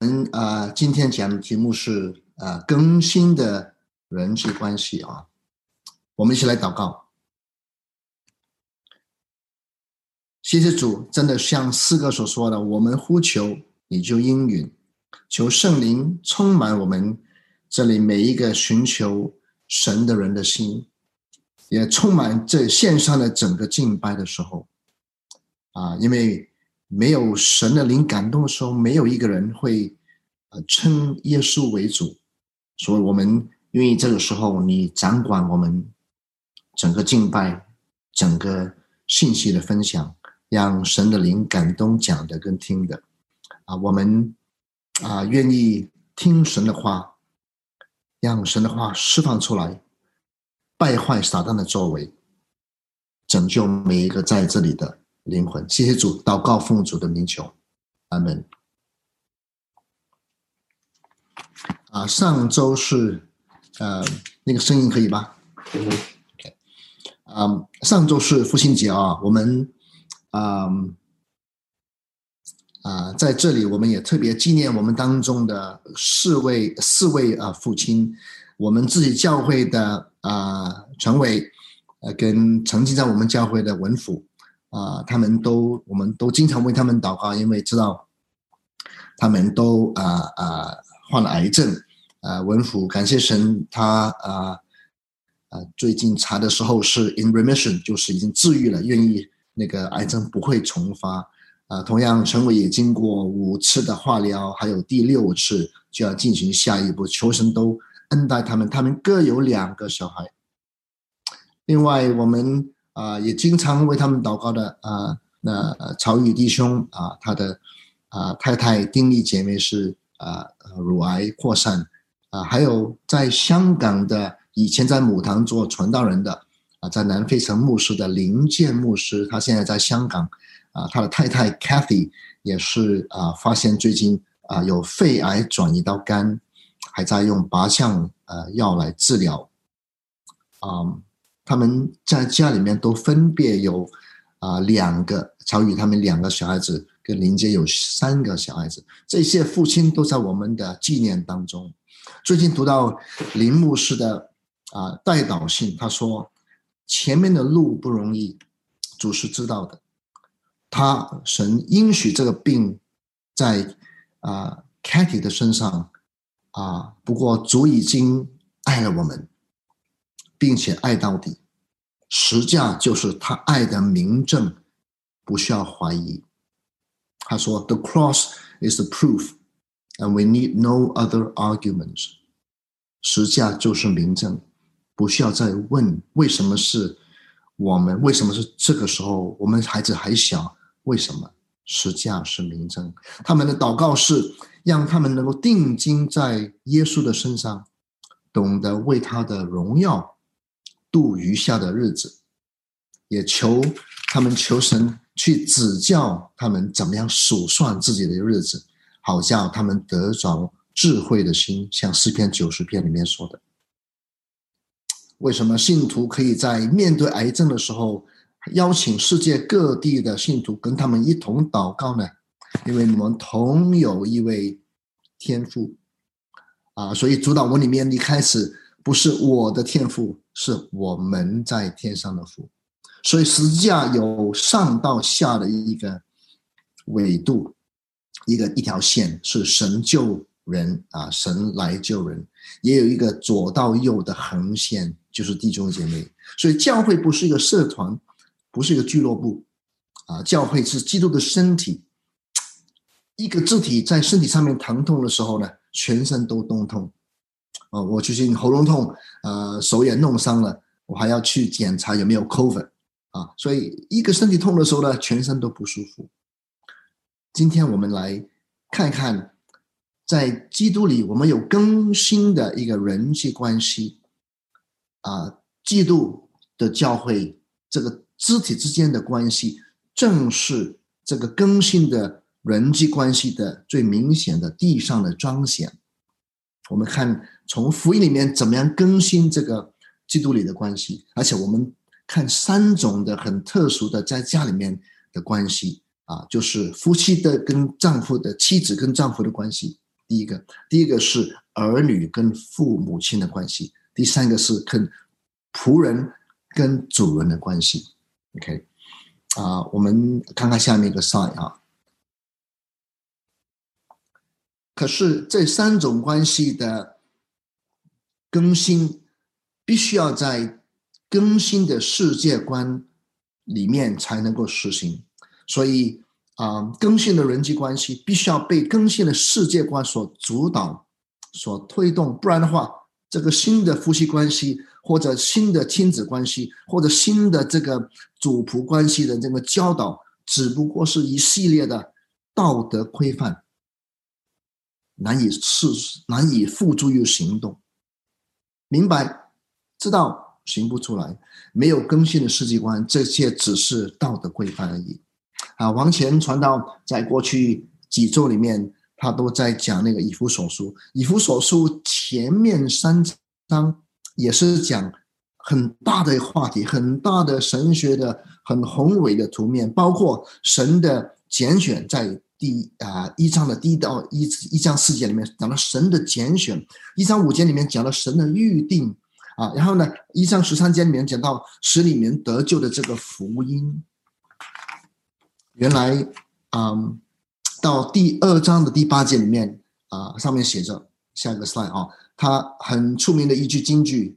们啊，今天讲的题目是啊，更新的人际关系啊。我们一起来祷告，谢谢主，真的像四哥所说的，我们呼求你就应允，求圣灵充满我们这里每一个寻求神的人的心，也充满这线上的整个敬拜的时候啊，因为。没有神的灵感动的时候，没有一个人会呃称耶稣为主，所以我们愿意这个时候你掌管我们整个敬拜、整个信息的分享，让神的灵感动讲的跟听的啊，我们啊愿意听神的话，让神的话释放出来，败坏撒旦的作为，拯救每一个在这里的。灵魂，谢谢主，祷告奉主的名求，阿门。啊，上周是呃，那个声音可以吧？OK，啊，上周是父亲节啊，我们啊啊在这里，我们也特别纪念我们当中的四位四位啊父亲，我们自己教会的啊陈伟，呃，跟曾经在我们教会的文辅。啊，他们都，我们都经常为他们祷告，因为知道他们都啊啊患了癌症，啊文福感谢神，他啊啊最近查的时候是 in remission，就是已经治愈了，愿意那个癌症不会重发。啊，同样陈伟也经过五次的化疗，还有第六次就要进行下一步，求神都恩待他们，他们各有两个小孩。另外我们。啊，也经常为他们祷告的啊，那曹宇弟兄啊，他的啊太太丁丽姐妹是啊乳癌扩散啊，还有在香港的以前在母堂做传道人的啊，在南非城牧师的林建牧师，他现在在香港啊，他的太太 Kathy 也是啊，发现最近啊有肺癌转移到肝，还在用靶向呃药来治疗啊。他们在家里面都分别有啊两个曹宇他们两个小孩子，跟林杰有三个小孩子，这些父亲都在我们的纪念当中。最近读到林牧师的啊代祷信，他说前面的路不容易，主是知道的。他神应许这个病在啊 Katy 的身上啊，不过主已经爱了我们。并且爱到底，实价就是他爱的明证，不需要怀疑。他说：“The cross is the proof, and we need no other arguments。”实价就是明证，不需要再问为什么是我们，为什么是这个时候？我们孩子还小，为什么？实价是明证。他们的祷告是让他们能够定睛在耶稣的身上，懂得为他的荣耀。度余下的日子，也求他们求神去指教他们怎么样数算自己的日子，好叫他们得着智慧的心，像诗篇九十篇里面说的。为什么信徒可以在面对癌症的时候，邀请世界各地的信徒跟他们一同祷告呢？因为我们同有一位天父啊，所以主导文里面一开始不是我的天赋。是我们在天上的福，所以实际上有上到下的一个纬度，一个一条线是神救人啊，神来救人，也有一个左到右的横线，就是弟兄姐妹。所以教会不是一个社团，不是一个俱乐部啊，教会是基督的身体。一个肢体在身体上面疼痛的时候呢，全身都动痛。哦，我最近喉咙痛，呃，手也弄伤了，我还要去检查有没有 COVID 啊。所以一个身体痛的时候呢，全身都不舒服。今天我们来看看，在基督里我们有更新的一个人际关系啊，基督的教会这个肢体之间的关系，正是这个更新的人际关系的最明显的地上的彰显。我们看。从福音里面怎么样更新这个基督里的关系？而且我们看三种的很特殊的在家里面的关系啊，就是夫妻的跟丈夫的妻子跟丈夫的关系第一个，第一个是儿女跟父母亲的关系，第三个是跟仆人跟主人的关系。OK，啊，我们看看下面一个 sign 啊。可是这三种关系的更新，必须要在更新的世界观里面才能够实行。所以啊，更新的人际关系必须要被更新的世界观所主导、所推动，不然的话，这个新的夫妻关系，或者新的亲子关系，或者新的这个主仆关系的这个教导，只不过是一系列的道德规范。难以是难以付诸于行动，明白知道行不出来，没有更新的世界观，这些只是道德规范而已。啊，王前传道在过去几周里面，他都在讲那个以弗所书。以弗所书前面三章也是讲很大的话题，很大的神学的很宏伟的图面，包括神的拣选在。第啊一章的第一到一一章四节里面讲了神的拣选，一章五节里面讲了神的预定啊，然后呢一章十三节里面讲到使里面得救的这个福音。原来啊到第二章的第八节里面啊上面写着下一个 slide 啊，他很出名的一句金句，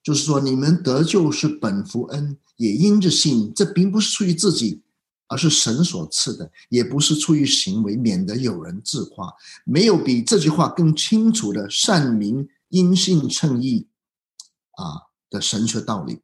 就是说你们得救是本福恩，也因着信，这并不是出于自己。而是神所赐的，也不是出于行为，免得有人自夸。没有比这句话更清楚的善明因信称义啊的神学道理。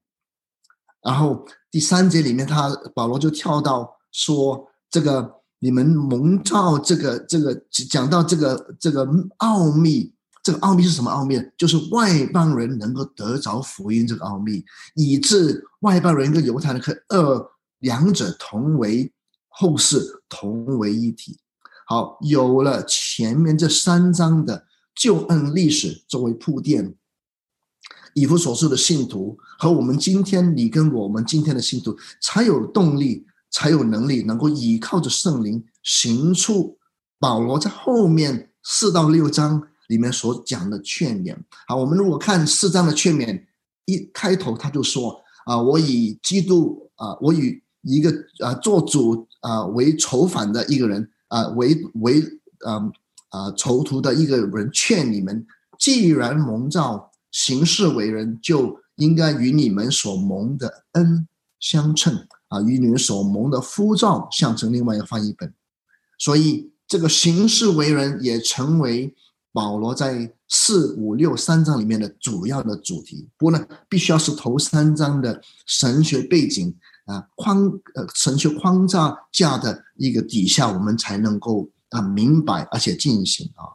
然后第三节里面，他保罗就跳到说：“这个你们蒙召，这个这个讲到这个这个奥秘，这个奥秘是什么奥秘？就是外邦人能够得着福音这个奥秘，以致外邦人跟犹太人可二。”两者同为后世，同为一体。好，有了前面这三章的旧恩历史作为铺垫，以弗所书的信徒和我们今天你跟我们今天的信徒，才有动力，才有能力，能够依靠着圣灵行出保罗在后面四到六章里面所讲的劝勉。好，我们如果看四章的劝勉，一开头他就说：“啊，我以基督啊，我与。”一个啊，做主啊为仇反的一个人啊，为为嗯啊囚徒的一个人，劝你们：既然蒙召行事为人，就应该与你们所蒙的恩相称啊，与你们所蒙的呼召相称。另外一个翻译本，所以这个行事为人也成为保罗在四五六三章里面的主要的主题。不过呢，必须要是头三章的神学背景。啊，框呃，神学框架架的一个底下，我们才能够啊明白而且进行啊，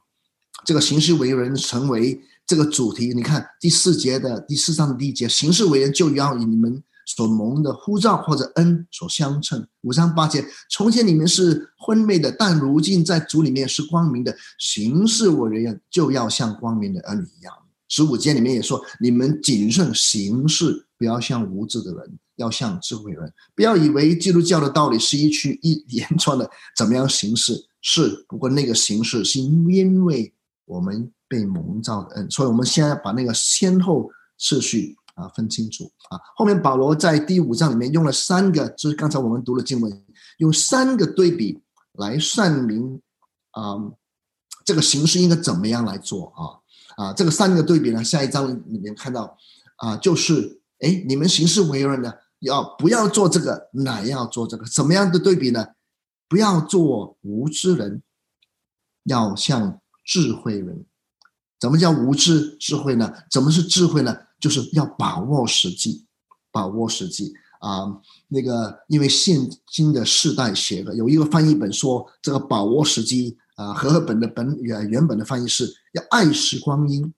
这个行事为人成为这个主题。你看第四节的第四章的第一节，行事为人就要以你们所蒙的呼召或者恩所相称。五章八节，从前你们是昏昧的，但如今在主里面是光明的。行事为人就要像光明的儿女一样。十五节里面也说，你们谨慎行事，不要像无知的人。要像智慧人，不要以为基督教的道理是一曲一连串的怎么样形式，是不过那个形式是因为我们被蒙召的恩，所以我们现在把那个先后次序啊分清楚啊。后面保罗在第五章里面用了三个，就是刚才我们读的经文，用三个对比来算明啊这个形式应该怎么样来做啊啊这个三个对比呢，下一章里面看到啊就是哎你们行事为人呢。要不要做这个？哪要做这个？什么样的对比呢？不要做无知人，要像智慧人。怎么叫无知智慧呢？怎么是智慧呢？就是要把握时机，把握时机啊！那个，因为现今的世代写的有一个翻译本说，这个把握时机啊，和合本的本原原本的翻译是要爱惜光阴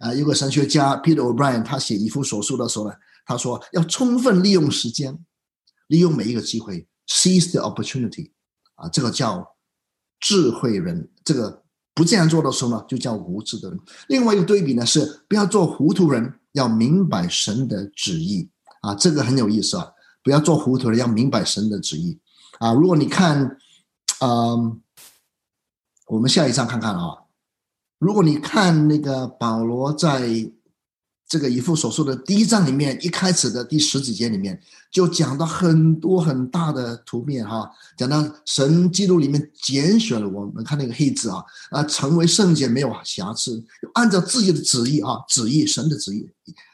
啊。有个神学家 Peter O'Brien 他写一幅所述的时候呢。他说：“要充分利用时间，利用每一个机会，seize the opportunity，啊，这个叫智慧人。这个不这样做的时候呢，就叫无知的人。另外一个对比呢是，不要做糊涂人，要明白神的旨意。啊，这个很有意思啊！不要做糊涂人，要明白神的旨意。啊，如果你看，嗯，我们下一章看看啊。如果你看那个保罗在这个以父所说的第一章里面，一开始的第十几节里面，就讲到很多很大的图面哈，讲到神基督里面拣选了我们，看那个黑字啊啊，成为圣洁没有瑕疵，按照自己的旨意啊，旨意神的旨意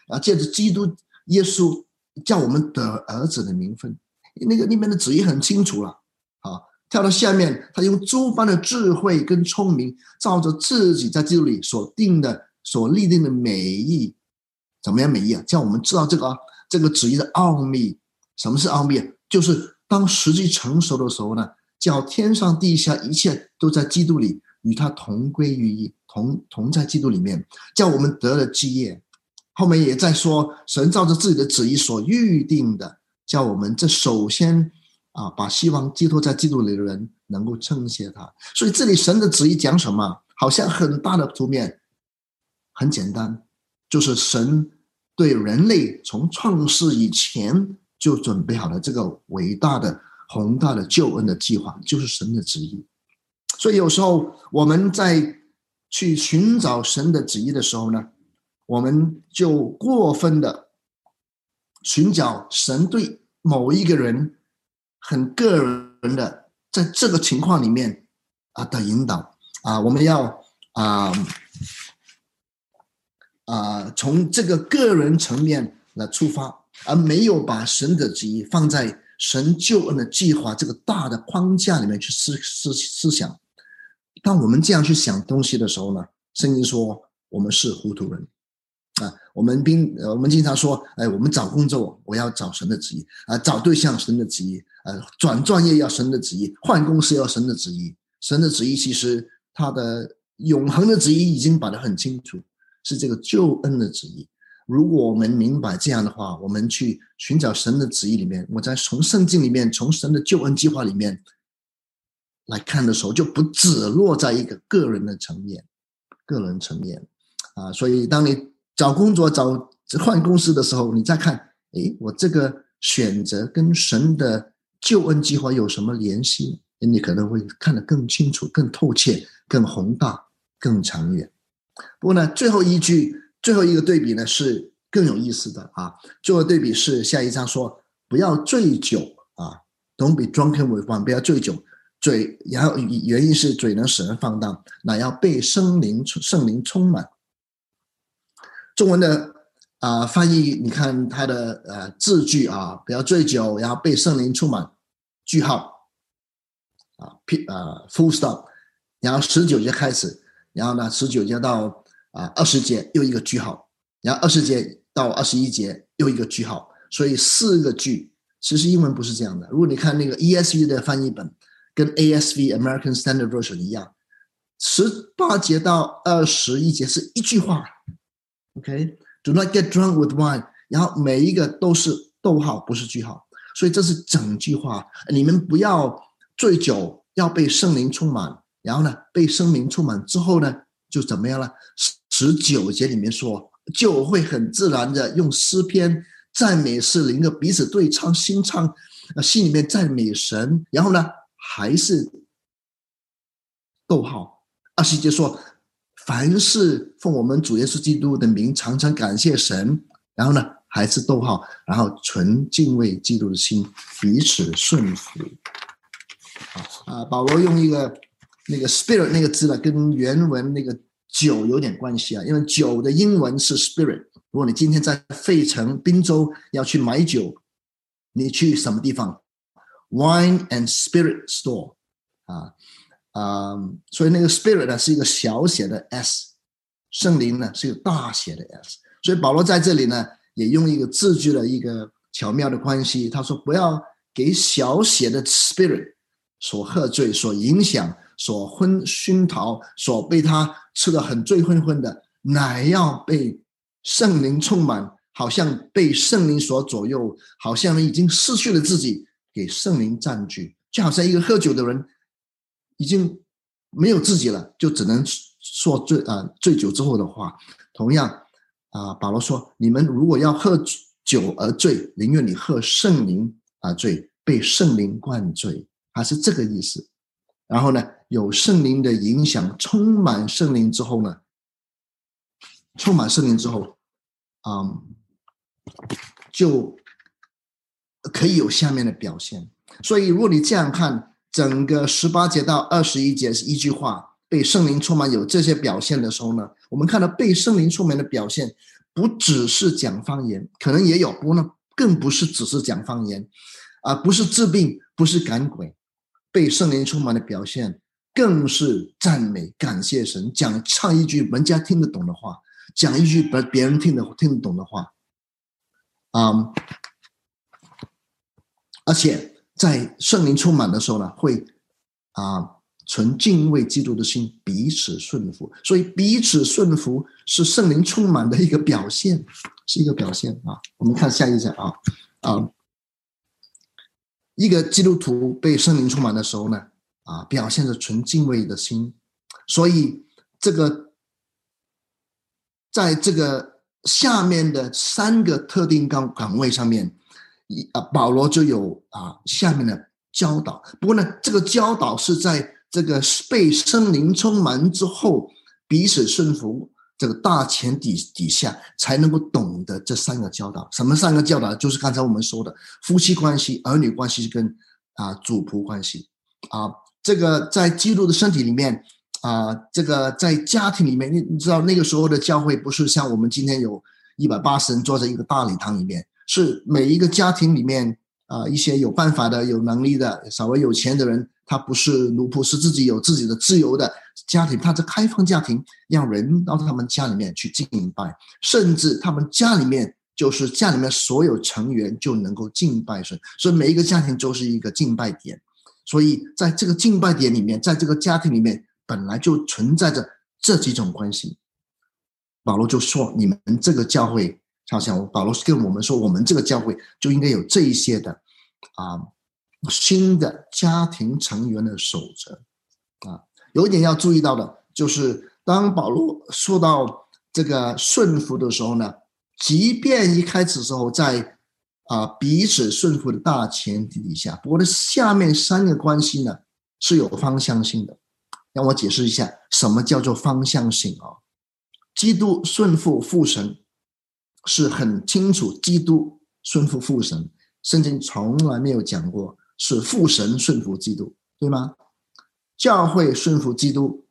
啊，借着基督耶稣叫我们得儿子的名分，那个里面的旨意很清楚了啊。跳到下面，他用诸般的智慧跟聪明，照着自己在基督里所定的、所立定的美意。怎么样美意啊？叫我们知道这个这个旨意的奥秘。什么是奥秘？就是当时机成熟的时候呢，叫天上地下一切都在基督里与他同归于一，同同在基督里面，叫我们得了基业。后面也在说，神照着自己的旨意所预定的，叫我们这首先啊，把希望寄托在基督里的人能够称谢他。所以这里神的旨意讲什么？好像很大的图面，很简单。就是神对人类从创世以前就准备好了这个伟大的宏大的救恩的计划，就是神的旨意。所以有时候我们在去寻找神的旨意的时候呢，我们就过分的寻找神对某一个人很个人的，在这个情况里面啊的引导啊，我们要啊。啊，从这个个人层面来出发，而没有把神的旨意放在神救恩的计划这个大的框架里面去思思思想。当我们这样去想东西的时候呢，圣经说我们是糊涂人啊。我们并我们经常说，哎，我们找工作我要找神的旨意啊，找对象神的旨意，呃，转专业要神的旨意，换公司要神的旨意。神的旨意其实他的永恒的旨意已经摆得很清楚。是这个救恩的旨意。如果我们明白这样的话，我们去寻找神的旨意里面，我在从圣经里面、从神的救恩计划里面来看的时候，就不只落在一个个人的层面、个人层面啊。所以，当你找工作、找换公司的时候，你再看，诶，我这个选择跟神的救恩计划有什么联系？你可能会看得更清楚、更透彻、更宏大、更长远。不过呢，最后一句最后一个对比呢是更有意思的啊。最后对比是下一章说不要醉酒啊，Don't be drunken with wine，不要醉酒。嘴然后原因是嘴能使人放荡，那要被圣灵圣灵充满。中文的啊翻译，你看它的呃字句啊，不要醉酒，然后被圣灵充满，句号啊 P 啊 full stop，然后十九节开始。然后呢，十九节到啊二十节又一个句号，然后二十节到二十一节又一个句号，所以四个句。其实英文不是这样的。如果你看那个 ESV 的翻译本，跟 ASV American Standard Version 一样，十八节到二十一节是一句话。OK，Do not get drunk with wine。然后每一个都是逗号，不是句号，所以这是整句话。你们不要醉酒，要被圣灵充满。然后呢，被圣灵充满之后呢，就怎么样了？十九节里面说，就会很自然的用诗篇赞美诗灵的彼此对唱，心唱，啊，心里面赞美神。然后呢，还是逗号。二十节说，凡是奉我们主耶稣基督的名，常常感谢神。然后呢，还是逗号。然后纯敬畏基督的心，彼此顺服。啊，保罗用一个。那个 spirit 那个字呢，跟原文那个酒有点关系啊，因为酒的英文是 spirit。如果你今天在费城、滨州要去买酒，你去什么地方？Wine and Spirit Store 啊啊，所以那个 spirit 呢是一个小写的 s，圣灵呢是一个大写的 s。所以保罗在这里呢也用一个字句的一个巧妙的关系，他说不要给小写的 spirit 所喝醉、所影响。所昏熏陶，所被他吃的很醉昏昏的，乃要被圣灵充满，好像被圣灵所左右，好像已经失去了自己，给圣灵占据，就好像一个喝酒的人，已经没有自己了，就只能说醉啊醉酒之后的话。同样啊，保罗说：你们如果要喝酒而醉，宁愿你喝圣灵啊醉，被圣灵灌醉，还是这个意思。然后呢，有圣灵的影响，充满圣灵之后呢，充满圣灵之后，啊，就可以有下面的表现。所以，如果你这样看，整个十八节到二十一节是一句话，被圣灵充满有这些表现的时候呢，我们看到被圣灵充满的表现，不只是讲方言，可能也有，不过呢，更不是只是讲方言，啊，不是治病，不是赶鬼。被圣灵充满的表现，更是赞美、感谢神，讲唱一句人家听得懂的话，讲一句别别人听得听得懂的话，啊，而且在圣灵充满的时候呢，会啊存敬畏基督的心，彼此顺服。所以彼此顺服是圣灵充满的一个表现，是一个表现啊。我们看下一章啊啊。一个基督徒被圣灵充满的时候呢，啊，表现着纯敬畏的心，所以这个在这个下面的三个特定岗岗位上面，一啊，保罗就有啊下面的教导。不过呢，这个教导是在这个被圣灵充满之后，彼此顺服。这个大前提底下才能够懂得这三个教导。什么三个教导？就是刚才我们说的夫妻关系、儿女关系跟啊主仆关系啊。这个在基督的身体里面啊，这个在家庭里面，你你知道那个时候的教会不是像我们今天有一百八十人坐在一个大礼堂里面，是每一个家庭里面啊一些有办法的、有能力的、稍微有钱的人。他不是奴仆，是自己有自己的自由的家庭。他是开放家庭，让人到他们家里面去敬拜，甚至他们家里面就是家里面所有成员就能够敬拜神。所以每一个家庭都是一个敬拜点。所以在这个敬拜点里面，在这个家庭里面本来就存在着这几种关系。保罗就说：“你们这个教会，好像保罗跟我们说，我们这个教会就应该有这一些的啊。”新的家庭成员的守则啊，有一点要注意到的，就是当保罗说到这个顺服的时候呢，即便一开始时候在啊彼此顺服的大前提底下，不过下面三个关系呢是有方向性的。让我解释一下，什么叫做方向性啊？基督顺服父神是很清楚，基督顺服父神，圣经从来没有讲过。是父神顺服基督，对吗？教会顺服基督，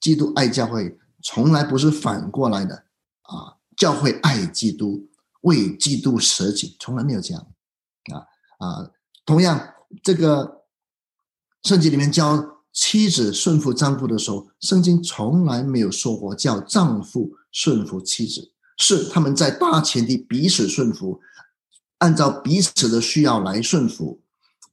基督爱教会，从来不是反过来的啊！教会爱基督，为基督舍己，从来没有这样啊啊！同样，这个圣经里面教妻子顺服丈夫的时候，圣经从来没有说过叫丈夫顺服妻子，是他们在大前提彼此顺服，按照彼此的需要来顺服。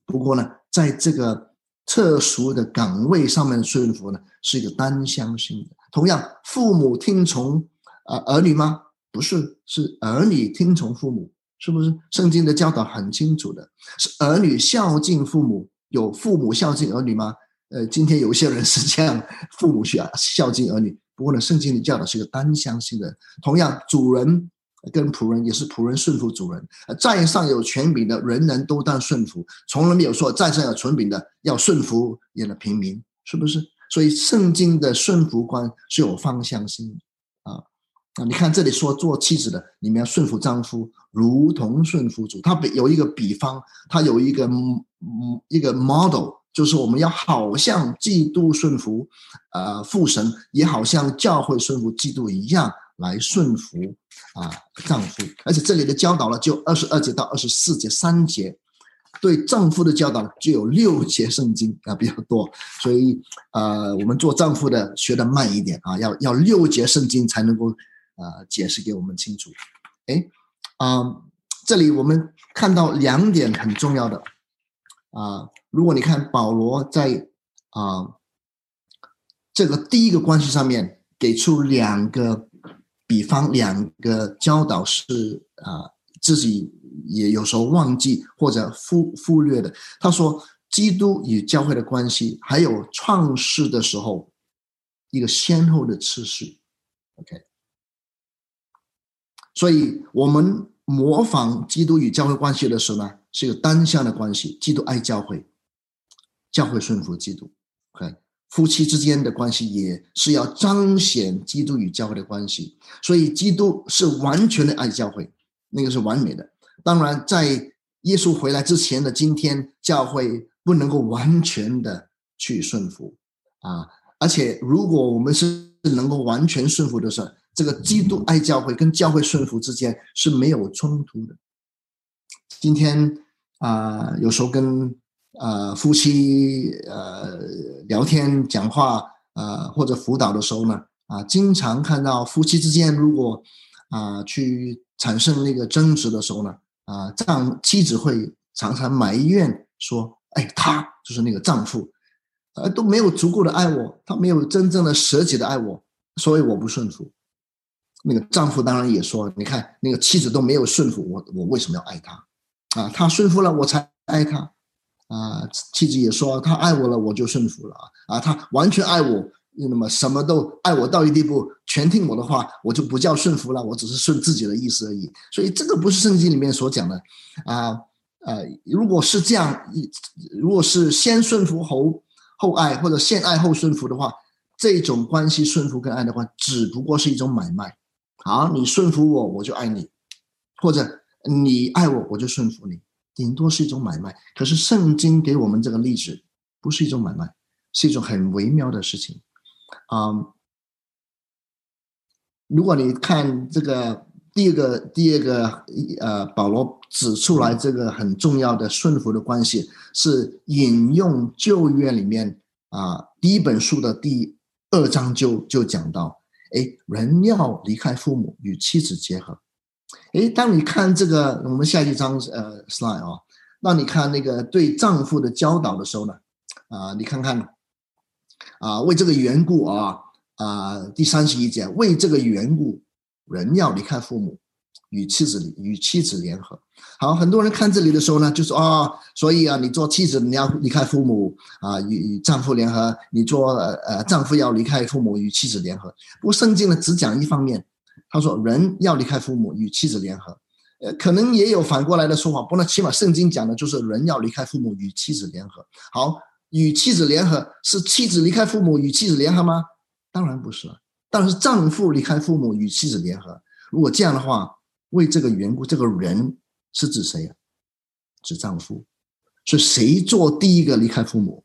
不过呢，在这个特殊的岗位上面的顺服呢，是一个单向性的。同样，父母听从啊儿女吗？不是，是儿女听从父母，是不是？圣经的教导很清楚的，是儿女孝敬父母。有父母孝敬儿女吗？呃，今天有些人是这样，父母需要孝敬儿女。不过呢，圣经的教导是一个单向性的。同样，主人。跟仆人也是仆人顺服主人，在上有权柄的人人都当顺服，从来没有说在上有权柄的要顺服你的平民，是不是？所以圣经的顺服观是有方向性啊啊！你看这里说做妻子的，你们要顺服丈夫，如同顺服主。他比有一个比方，他有一个嗯一个 model，就是我们要好像基督顺服呃父神，也好像教会顺服基督一样。来顺服啊，丈夫，而且这里的教导呢，就二十二节到二十四节三节，对丈夫的教导就有六节圣经啊，比较多，所以呃，我们做丈夫的学的慢一点啊，要要六节圣经才能够呃解释给我们清楚。哎，啊，这里我们看到两点很重要的啊，如果你看保罗在啊这个第一个关系上面给出两个。比方两个教导是啊，自己也有时候忘记或者忽忽略的。他说，基督与教会的关系，还有创世的时候一个先后的次序。OK，所以我们模仿基督与教会关系的时候呢，是一个单向的关系。基督爱教会，教会顺服基督。，OK，夫妻之间的关系也是要彰显基督与教会的关系，所以基督是完全的爱教会，那个是完美的。当然，在耶稣回来之前的今天，教会不能够完全的去顺服啊，而且如果我们是能够完全顺服的时候，这个基督爱教会跟教会顺服之间是没有冲突的。今天啊，有时候跟呃夫妻呃聊天讲话呃或者辅导的时候呢，啊，经常看到夫妻之间如果啊去产生那个争执的时候呢，啊丈妻子会常常埋怨说，哎，他就是那个丈夫，呃都没有足够的爱我，他没有真正的舍己的爱我，所以我不顺服。那个丈夫当然也说，你看那个妻子都没有顺服我，我为什么要爱他？啊，他顺服了，我才爱他，啊，妻子也说他爱我了，我就顺服了啊，啊，他完全爱我，那么什么都爱我到一地步，全听我的话，我就不叫顺服了，我只是顺自己的意思而已。所以这个不是圣经里面所讲的，啊，呃，如果是这样，如果是先顺服后后爱，或者先爱后顺服的话，这种关系顺服跟爱的话，只不过是一种买卖。好，你顺服我，我就爱你，或者。你爱我，我就顺服你，顶多是一种买卖。可是圣经给我们这个例子，不是一种买卖，是一种很微妙的事情。啊，如果你看这个第二个、第二个，呃，保罗指出来这个很重要的顺服的关系，是引用旧约里面啊第一本书的第二章就就讲到，哎，人要离开父母与妻子结合。哎，当你看这个，我们下一章呃 slide 啊，那你看那个对丈夫的教导的时候呢，啊，你看看，啊，为这个缘故啊，啊，第三十一节，为这个缘故，人要离开父母，与妻子与妻子联合。好，很多人看这里的时候呢，就说啊，所以啊，你做妻子你要离开父母啊，与丈夫联合；你做呃丈夫要离开父母与妻子联合。不过圣经呢，只讲一方面。他说：“人要离开父母，与妻子联合。呃，可能也有反过来的说法，不过起码圣经讲的就是人要离开父母，与妻子联合。好，与妻子联合是妻子离开父母与妻子联合吗？当然不是了。但是丈夫离开父母与妻子联合，如果这样的话，为这个缘故，这个人是指谁啊？指丈夫。是谁做第一个离开父母？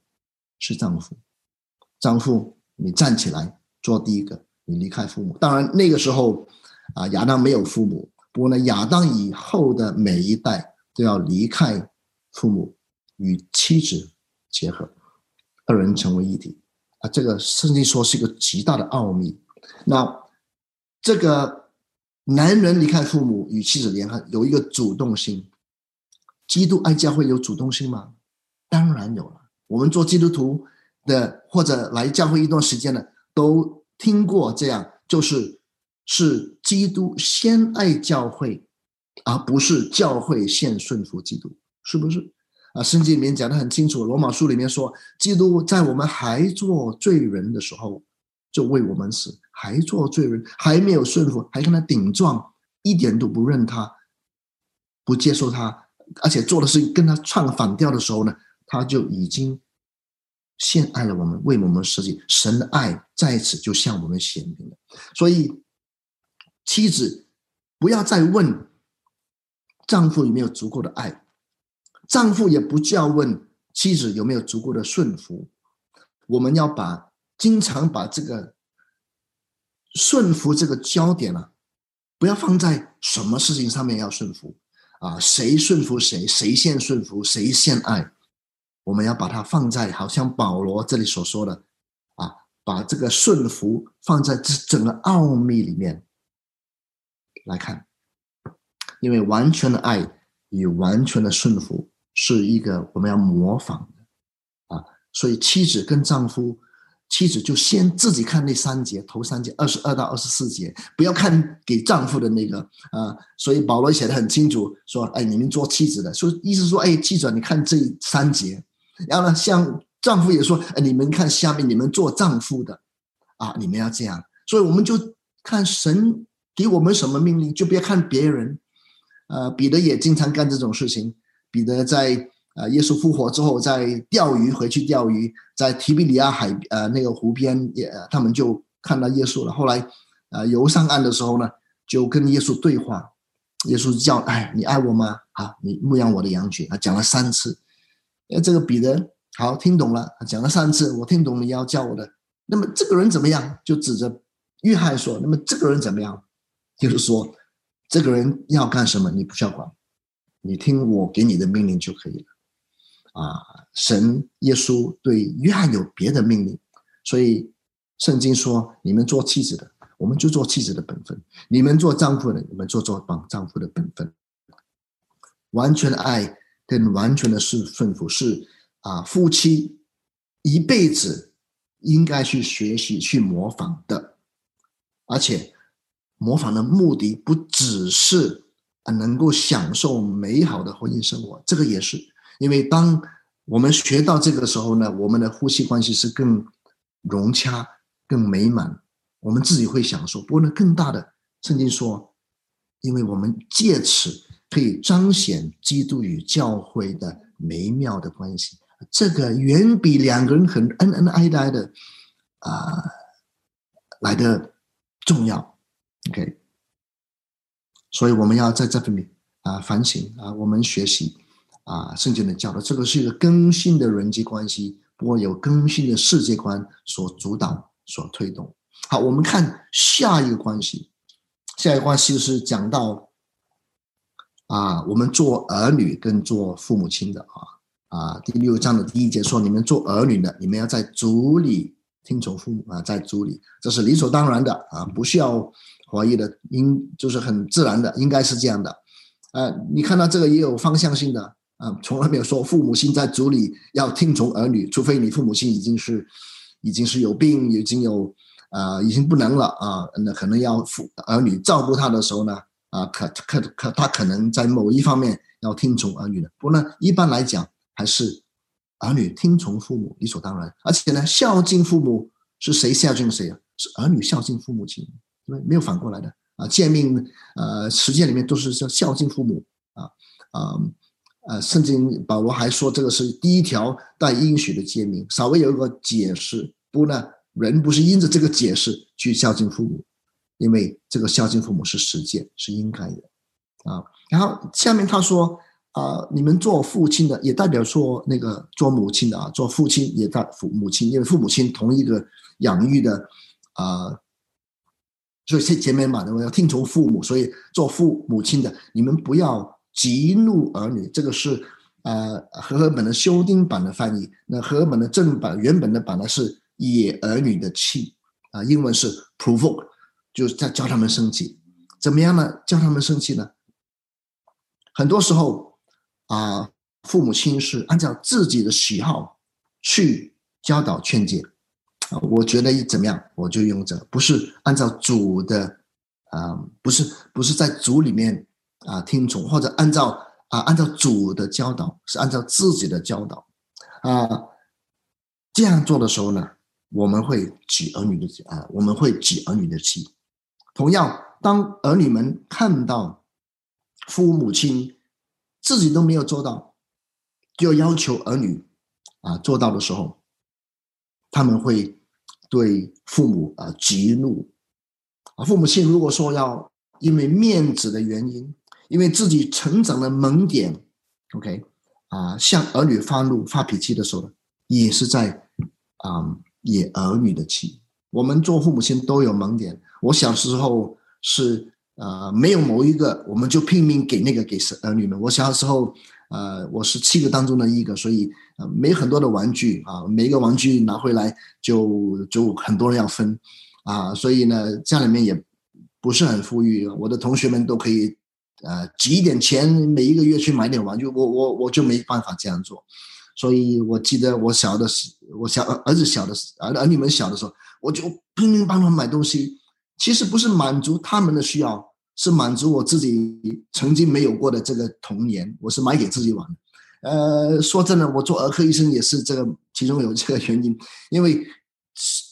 是丈夫。丈夫，你站起来做第一个。”你离开父母，当然那个时候，啊，亚当没有父母。不过呢，亚当以后的每一代都要离开父母，与妻子结合，二人成为一体。啊，这个圣经说是一个极大的奥秘。那这个男人离开父母与妻子联合，有一个主动性。基督爱教会有主动性吗？当然有了。我们做基督徒的，或者来教会一段时间的，都。听过这样，就是是基督先爱教会，而不是教会先顺服基督，是不是？啊，圣经里面讲的很清楚，罗马书里面说，基督在我们还做罪人的时候就为我们死，还做罪人，还没有顺服，还跟他顶撞，一点都不认他，不接受他，而且做的是跟他唱反调的时候呢，他就已经。先爱了我们，为我们设计，神的爱在此就向我们显明了。所以，妻子不要再问丈夫有没有足够的爱，丈夫也不叫问妻子有没有足够的顺服。我们要把经常把这个顺服这个焦点啊，不要放在什么事情上面要顺服啊？谁顺服谁？谁先顺服？谁先爱？我们要把它放在，好像保罗这里所说的，啊，把这个顺服放在这整个奥秘里面来看，因为完全的爱与完全的顺服是一个我们要模仿的，啊，所以妻子跟丈夫，妻子就先自己看那三节，头三节，二十二到二十四节，不要看给丈夫的那个，啊，所以保罗写的很清楚，说，哎，你们做妻子的，说意思说，哎，记者，你看这三节。然后呢，像丈夫也说：“哎，你们看下面，你们做丈夫的，啊，你们要这样。所以我们就看神给我们什么命令，就别看别人。呃，彼得也经常干这种事情。彼得在呃，耶稣复活之后，在钓鱼回去钓鱼，在提比里亚海呃那个湖边，也他们就看到耶稣了。后来，呃，游上岸的时候呢，就跟耶稣对话。耶稣叫：“哎，你爱我吗？啊，你牧养我的羊群。”他讲了三次。哎，这个彼得好听懂了，讲了三次，我听懂你要叫我的。那么这个人怎么样？就指着约翰说：“那么这个人怎么样？”就是说，这个人要干什么，你不需要管，你听我给你的命令就可以了。啊，神耶稣对约翰有别的命令，所以圣经说：“你们做妻子的，我们就做妻子的本分；你们做丈夫的，你们做做帮丈夫的本分。”完全的爱跟完全的是顺服，是啊，夫妻一辈子应该去学习、去模仿的，而且模仿的目的不只是啊能够享受美好的婚姻生活，这个也是。因为当我们学到这个时候呢，我们的夫妻关系是更融洽、更美满，我们自己会享受。不过呢，更大的圣经说，因为我们借此可以彰显基督与教会的美妙的关系，这个远比两个人很恩恩爱爱的啊来的重要。OK，所以我们要在这方面啊反省啊，我们学习。啊，圣经的教导，这个是一个更新的人际关系，不过有更新的世界观所主导、所推动。好，我们看下一个关系，下一个关系是讲到啊，我们做儿女跟做父母亲的啊啊，第六章的第一节说，你们做儿女的，你们要在主里听从父母啊，在主里，这是理所当然的啊，不需要怀疑的，应就是很自然的，应该是这样的。呃，你看到这个也有方向性的。啊，从来没有说父母亲在主里要听从儿女，除非你父母亲已经是，已经是有病，已经有，啊，已经不能了啊，那可能要父儿女照顾他的时候呢，啊，可可可，他可能在某一方面要听从儿女的。不过呢，一般来讲还是儿女听从父母理所当然，而且呢，孝敬父母是谁孝敬谁啊？是儿女孝敬父母亲，因为没有反过来的啊。诫命呃，实践里面都是叫孝敬父母啊啊。呃，圣经保罗还说这个是第一条带应许的诫命，稍微有一个解释。不呢，人不是因着这个解释去孝敬父母，因为这个孝敬父母是实践，是应该的啊。然后下面他说啊，你们做父亲的也代表说那个做母亲的啊，做父亲也代父母亲，因为父母亲同一个养育的啊，所以前面嘛，我要听从父母，所以做父母亲的你们不要。激怒儿女，这个是呃和合本的修订版的翻译。那和合本的正版原本的版呢是野儿女的气啊，英文是 provoke，就是在教他们生气。怎么样呢？教他们生气呢？很多时候啊，父母亲是按照自己的喜好去教导劝诫啊。我觉得怎么样，我就用这，不是按照主的啊，不是不是在主里面。啊，听从或者按照啊，按照主的教导，是按照自己的教导啊，这样做的时候呢，我们会挤儿女的啊，我们会挤儿女的气。同样，当儿女们看到父母亲自己都没有做到，就要求儿女啊做到的时候，他们会对父母啊激怒啊。父母亲如果说要因为面子的原因，因为自己成长的萌点，OK，啊，向儿女发怒、发脾气的时候，也是在啊，也儿女的气。我们做父母亲都有萌点。我小时候是呃，没有某一个，我们就拼命给那个给儿女们。我小时候呃，我是七个当中的一个，所以呃，没很多的玩具啊，每一个玩具拿回来就就很多人要分啊，所以呢，家里面也不是很富裕。我的同学们都可以。呃，挤一点钱，每一个月去买点玩具，我我我就没办法这样做，所以我记得我小的时，我小儿子小的时，儿儿女们小的时候，我就拼命帮他们买东西，其实不是满足他们的需要，是满足我自己曾经没有过的这个童年，我是买给自己玩的。呃，说真的，我做儿科医生也是这个其中有这个原因，因为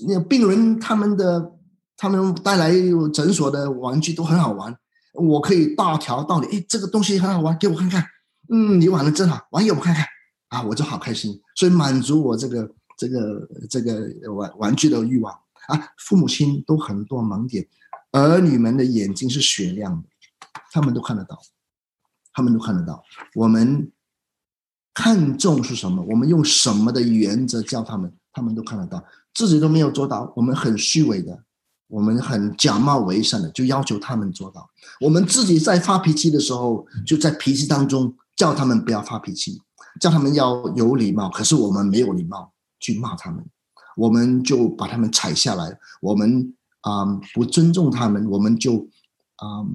那病人他们的他们带来诊所的玩具都很好玩。我可以大条道理，哎，这个东西很好玩，给我看看。嗯，你玩的真好，玩给我看看。啊，我就好开心，所以满足我这个这个这个玩玩具的欲望啊。父母亲都很多盲点，儿女们的眼睛是雪亮的，他们都看得到，他们都看得到。我们看重是什么？我们用什么的原则教他们？他们都看得到，自己都没有做到，我们很虚伪的。我们很假冒伪善的，就要求他们做到。我们自己在发脾气的时候，就在脾气当中叫他们不要发脾气，叫他们要有礼貌。可是我们没有礼貌去骂他们，我们就把他们踩下来。我们啊不尊重他们，我们就啊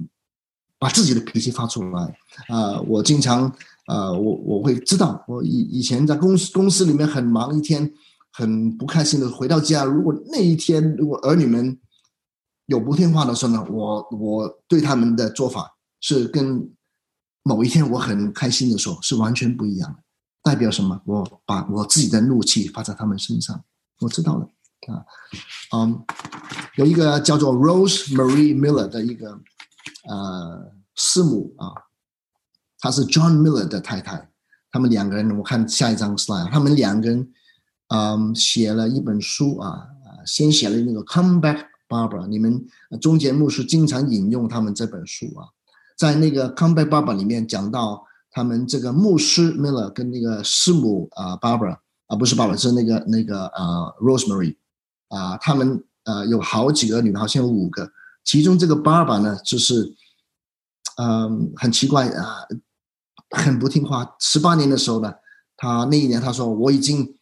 把自己的脾气发出来。啊，我经常啊，我我会知道，我以以前在公司公司里面很忙，一天很不开心的回到家。如果那一天如果儿女们有不听话的时候呢，我我对他们的做法是跟某一天我很开心的时候是完全不一样的。代表什么？我把我自己的怒气发在他们身上。我知道了啊，嗯，有一个叫做 Rose Marie Miller 的一个呃师母啊，她是 John Miller 的太太。他们两个人，我看下一张 slide，他们两个人嗯写了一本书啊，先写了那个 Come Back。Barbara，你们中节牧师经常引用他们这本书啊，在那个《Come Back Barbara》里面讲到他们这个牧师 Miller 跟那个师母啊 Barbara 啊不是爸爸是那个那个呃 Rosemary 啊，他们呃有好几个女的，好像有五个，其中这个 Barbara 呢就是嗯很奇怪啊，很不听话。十八年的时候呢，他那一年他说我已经。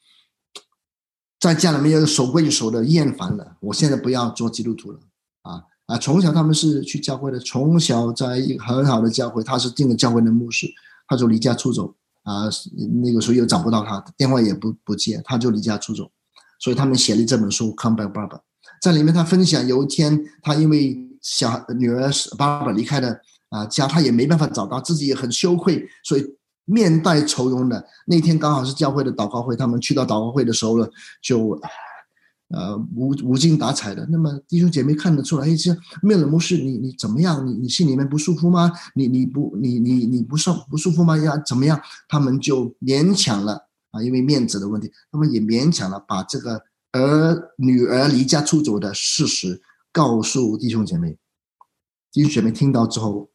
在家里面要守规矩守的厌烦了，我现在不要做基督徒了啊啊！从小他们是去教会的，从小在一个很好的教会，他是进了教会的牧师，他就离家出走啊。那个时候又找不到他，电话也不不接，他就离家出走。所以他们写了这本书《Come Back, Baba》。在里面他分享，有一天他因为小女儿爸爸离开了啊家，他也没办法找到，自己也很羞愧，所以。面带愁容的那天刚好是教会的祷告会，他们去到祷告会的时候呢，就呃无无精打采的。那么弟兄姐妹看得出来，哎，这面冷牧师，你你怎么样？你你心里面不舒服吗？你你不你你你不舒不舒服吗？要怎么样？他们就勉强了啊，因为面子的问题，他们也勉强了把这个儿女儿离家出走的事实告诉弟兄姐妹。弟兄姐妹听到之后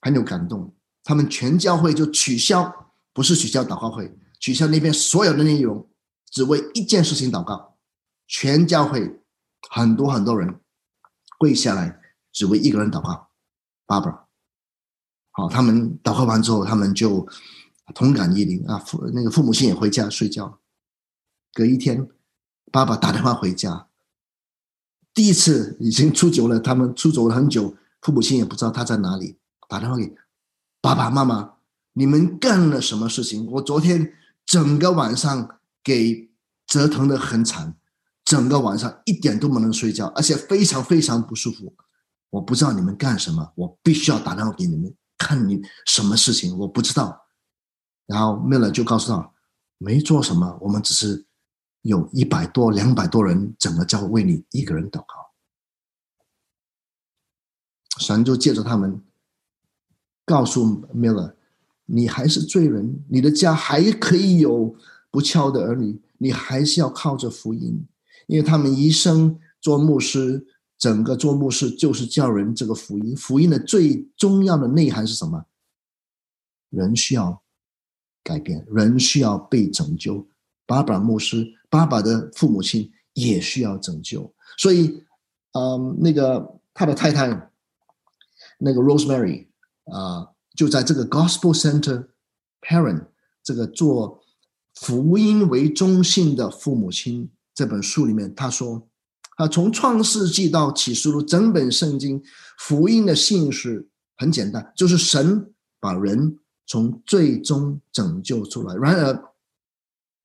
很有感动。他们全教会就取消，不是取消祷告会，取消那边所有的内容，只为一件事情祷告。全教会很多很多人跪下来，只为一个人祷告，Barbara。好，他们祷告完之后，他们就同感异灵啊，父那个父母亲也回家睡觉。隔一天，爸爸打电话回家，第一次已经出走了，他们出走了很久，父母亲也不知道他在哪里，打电话给。爸爸妈妈，你们干了什么事情？我昨天整个晚上给折腾的很惨，整个晚上一点都不能睡觉，而且非常非常不舒服。我不知道你们干什么，我必须要打电话给你们，看你什么事情，我不知道。然后 Miller 就告诉他，没做什么，我们只是有一百多、两百多人，整个教会为你一个人祷告。神就借着他们。告诉 Miller，你还是罪人，你的家还可以有不孝的儿女，你还是要靠着福音，因为他们一生做牧师，整个做牧师就是叫人这个福音。福音的最重要的内涵是什么？人需要改变，人需要被拯救。爸爸牧师，爸爸的父母亲也需要拯救。所以，嗯，那个他的太太，那个 Rosemary。啊，就在这个 Gospel Center Parent 这个做福音为中心的父母亲这本书里面，他说，啊，从创世纪到启示录整本圣经福音的信是很简单，就是神把人从最终拯救出来。然而，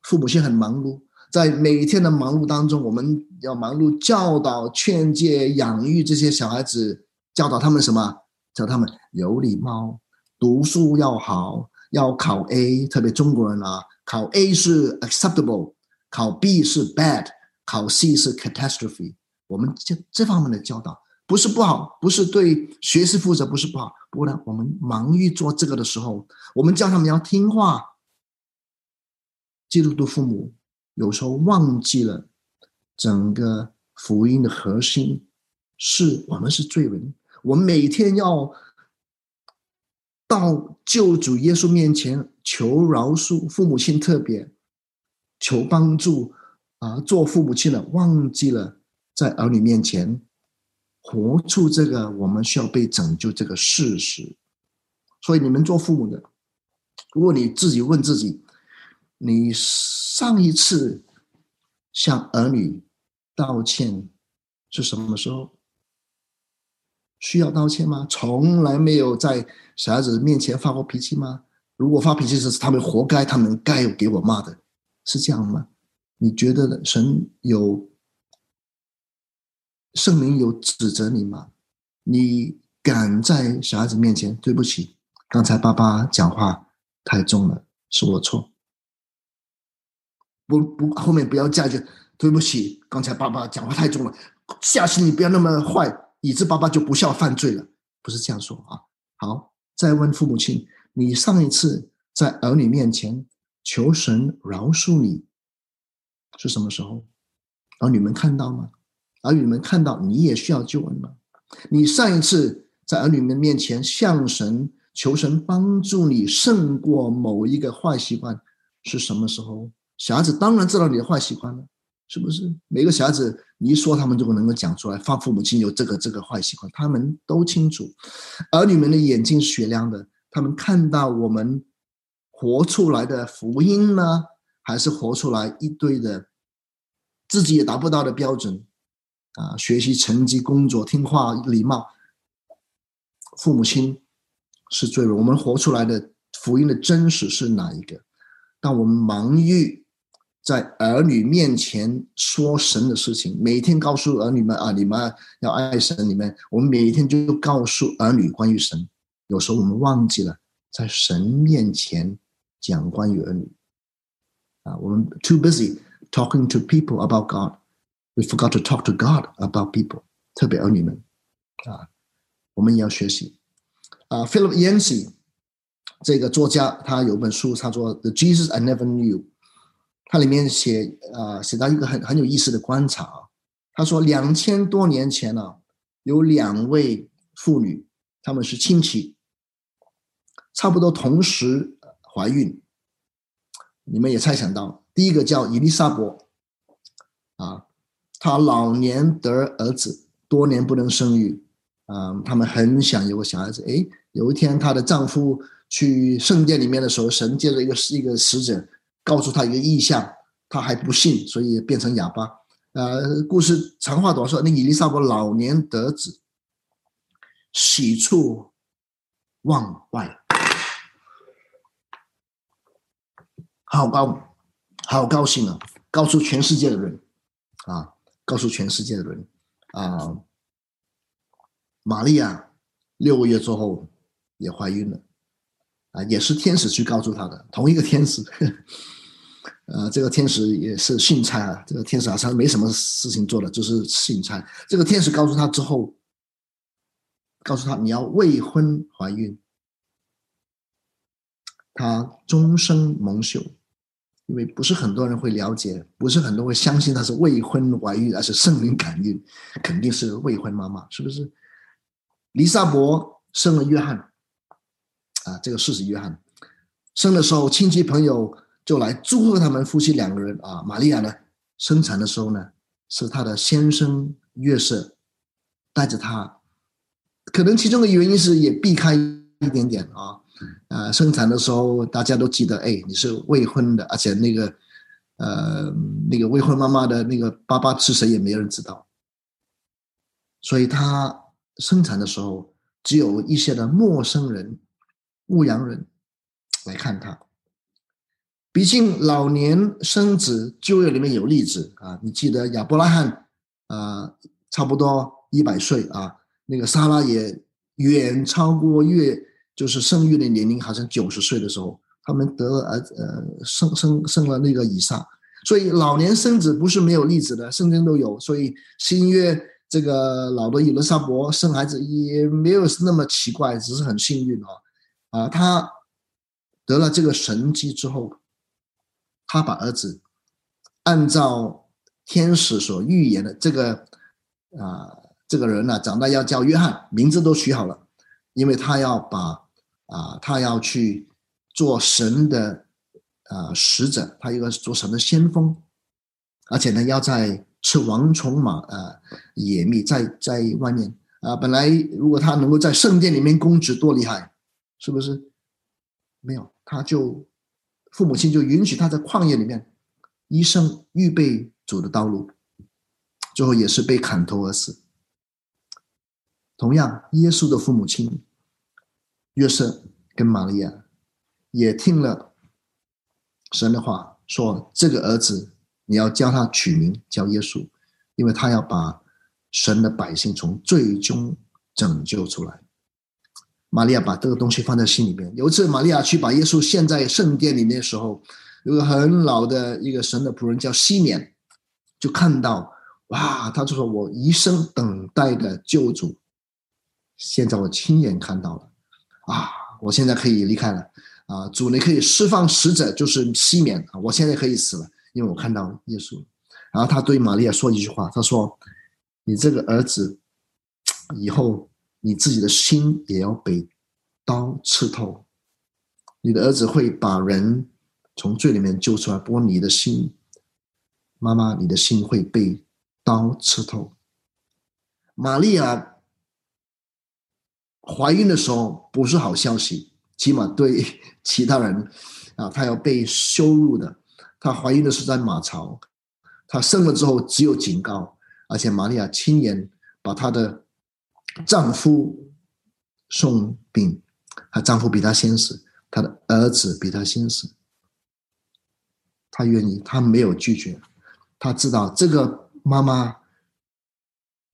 父母亲很忙碌，在每天的忙碌当中，我们要忙碌教导、劝诫、养育这些小孩子，教导他们什么？教他们有礼貌，读书要好，要考 A。特别中国人啊，考 A 是 acceptable，考 B 是 bad，考 C 是 catastrophe。我们这这方面的教导不是不好，不是对学习负责，不是不好。不过呢，我们忙于做这个的时候，我们叫他们要听话。基督徒父母有时候忘记了整个福音的核心，是我们是罪人，我们每天要到救主耶稣面前求饶恕，父母亲特别求帮助啊，做父母亲的忘记了在儿女面前。活出这个我们需要被拯救这个事实，所以你们做父母的，如果你自己问自己，你上一次向儿女道歉是什么时候？需要道歉吗？从来没有在小孩子面前发过脾气吗？如果发脾气是他们活该，他们该给我骂的，是这样吗？你觉得神有？圣灵有指责你吗？你敢在小孩子面前对不起？刚才爸爸讲话太重了，是我错。不不，后面不要加句对不起。刚才爸爸讲话太重了，下次你不要那么坏，以致爸爸就不孝犯罪了。不是这样说啊。好，再问父母亲，你上一次在儿女面前求神饶恕你是什么时候？儿女们看到吗？儿女们看到你也需要救恩吗？你上一次在儿女们面前向神求神帮助你胜过某一个坏习惯是什么时候？小孩子当然知道你的坏习惯了，是不是？每个小孩子你一说，他们就能够讲出来。放父母亲有这个这个坏习惯，他们都清楚。儿女们的眼睛是雪亮的，他们看到我们活出来的福音呢，还是活出来一堆的自己也达不到的标准？啊，学习成绩、工作、听话、礼貌，父母亲是最弱我们活出来的福音的真实是哪一个？当我们忙于在儿女面前说神的事情，每天告诉儿女们啊，你们要爱神，你们我们每天就告诉儿女关于神。有时候我们忘记了在神面前讲关于儿女。啊，我们 too busy talking to people about God。We forgot to talk to God about people，特别儿女们啊，我们也要学习啊。Philip Yancey 这个作家，他有本书，他说《The Jesus I Never Knew》，他里面写啊，写到一个很很有意思的观察啊。他说，两千多年前呢，有两位妇女，他们是亲戚，差不多同时怀孕。你们也猜想到，第一个叫伊丽莎伯啊。她老年得儿子，多年不能生育，啊，他们很想有个小孩子。哎，有一天她的丈夫去圣殿里面的时候，神借着一个一个使者告诉他一个意象，他还不信，所以变成哑巴。呃，故事长话短说，那伊丽莎白老年得子，喜出望外，好高，好高兴啊！告诉全世界的人，啊。告诉全世界的人，啊，玛利亚六个月之后也怀孕了，啊，也是天使去告诉他的，同一个天使，呃，这个天使也是信差啊，这个天使好像没什么事情做的，就是信差。这个天使告诉他之后，告诉他你要未婚怀孕，他终生蒙羞。因为不是很多人会了解，不是很多人会相信他是未婚怀孕，而是圣灵感孕，肯定是未婚妈妈，是不是？黎莎伯生了约翰，啊，这个事实约翰生的时候，亲戚朋友就来祝贺他们夫妻两个人啊。玛利亚呢，生产的时候呢，是她的先生约瑟带着她，可能其中的原因是也避开一点点啊。啊，生产的时候大家都记得，哎，你是未婚的，而且那个，呃，那个未婚妈妈的那个爸爸是谁也没人知道，所以她生产的时候只有一些的陌生人、牧羊人来看他。毕竟老年生子旧约里面有例子啊，你记得亚伯拉罕啊，差不多一百岁啊，那个莎拉也远超过月。就是生育的年龄好像九十岁的时候，他们得了儿，呃，生生生了那个以撒，所以老年生子不是没有例子的，圣经都有。所以新约这个老的以伦沙伯生孩子也没有那么奇怪，只是很幸运哦。啊，他得了这个神迹之后，他把儿子按照天使所预言的这个啊，这个人呢，长大要叫约翰，名字都取好了，因为他要把啊，他要去做神的啊使者，他一个做神的先锋，而且呢，要在吃王虫马啊野蜜，在在外面啊，本来如果他能够在圣殿里面供职，多厉害！是不是？没有，他就父母亲就允许他在旷野里面，医生预备主的道路，最后也是被砍头而死。同样，耶稣的父母亲约瑟跟玛利亚也听了神的话，说这个儿子你要叫他取名叫耶稣，因为他要把神的百姓从最终拯救出来。玛利亚把这个东西放在心里面。有一次，玛利亚去把耶稣献在圣殿里面的时候，有个很老的一个神的仆人叫西缅，就看到，哇，他就说：“我一生等待的救主，现在我亲眼看到了，啊，我现在可以离开了，啊，主你可以释放使者，就是西缅啊，我现在可以死了，因为我看到耶稣。”然后他对玛利亚说一句话，他说：“你这个儿子，以后。”你自己的心也要被刀刺透，你的儿子会把人从罪里面救出来，不过你的心，妈妈，你的心会被刀刺透。玛利亚怀孕的时候不是好消息，起码对其他人啊，她要被羞辱的。她怀孕的是在马槽，她生了之后只有警告，而且玛利亚亲眼把她的。丈夫送病，她丈夫比她先死，她的儿子比她先死。她愿意，她没有拒绝，她知道这个妈妈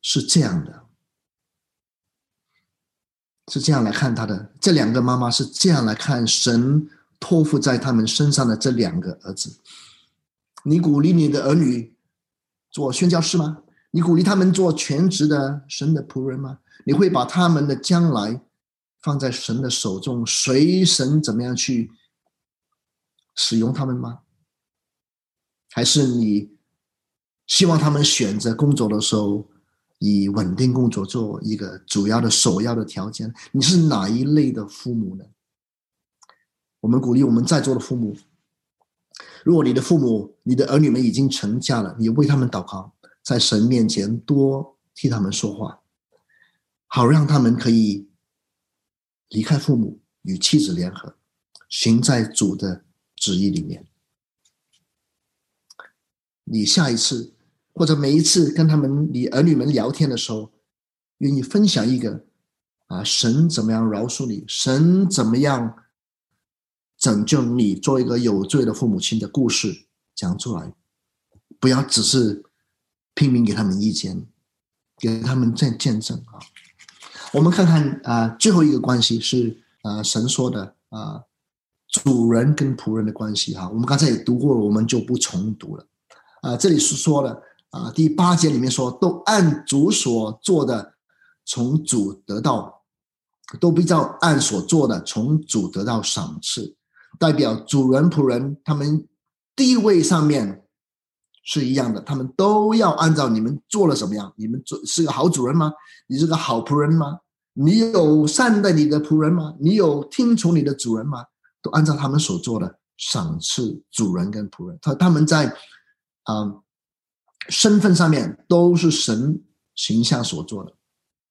是这样的，是这样来看她的。这两个妈妈是这样来看神托付在他们身上的这两个儿子。你鼓励你的儿女做宣教师吗？你鼓励他们做全职的神的仆人吗？你会把他们的将来放在神的手中，随神怎么样去使用他们吗？还是你希望他们选择工作的时候以稳定工作做一个主要的首要的条件？你是哪一类的父母呢？我们鼓励我们在座的父母，如果你的父母、你的儿女们已经成家了，你为他们祷告，在神面前多替他们说话。好让他们可以离开父母，与妻子联合，行在主的旨意里面。你下一次或者每一次跟他们、你儿女们聊天的时候，愿意分享一个啊，神怎么样饶恕你，神怎么样拯救你，做一个有罪的父母亲的故事讲出来，不要只是拼命给他们意见，给他们见见证啊。我们看看啊，最后一个关系是啊，神说的啊，主人跟仆人的关系哈。我们刚才也读过了，我们就不重读了。啊，这里是说了啊，第八节里面说，都按主所做的，从主得到，都比较按所做的，从主得到赏赐，代表主人仆人他们地位上面是一样的，他们都要按照你们做了什么样，你们做是个好主人吗？你是个好仆人吗？你有善待你的仆人吗？你有听从你的主人吗？都按照他们所做的赏赐主人跟仆人。他他们在啊身份上面都是神形象所做的。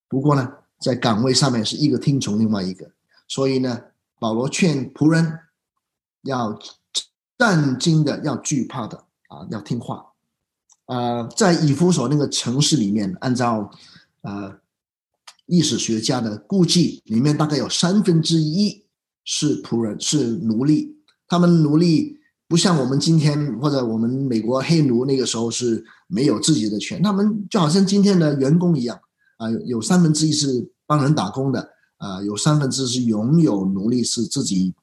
不过呢，在岗位上面是一个听从另外一个。所以呢，保罗劝仆人要战惊的，要惧怕的啊，要听话。啊，在以弗所那个城市里面，按照。呃，历史学家的估计里面大概有三分之一是仆人，是奴隶。他们奴隶不像我们今天或者我们美国黑奴那个时候是没有自己的权，他们就好像今天的员工一样啊，有三分之一是帮人打工的啊，有三分之一是拥有奴隶，是自己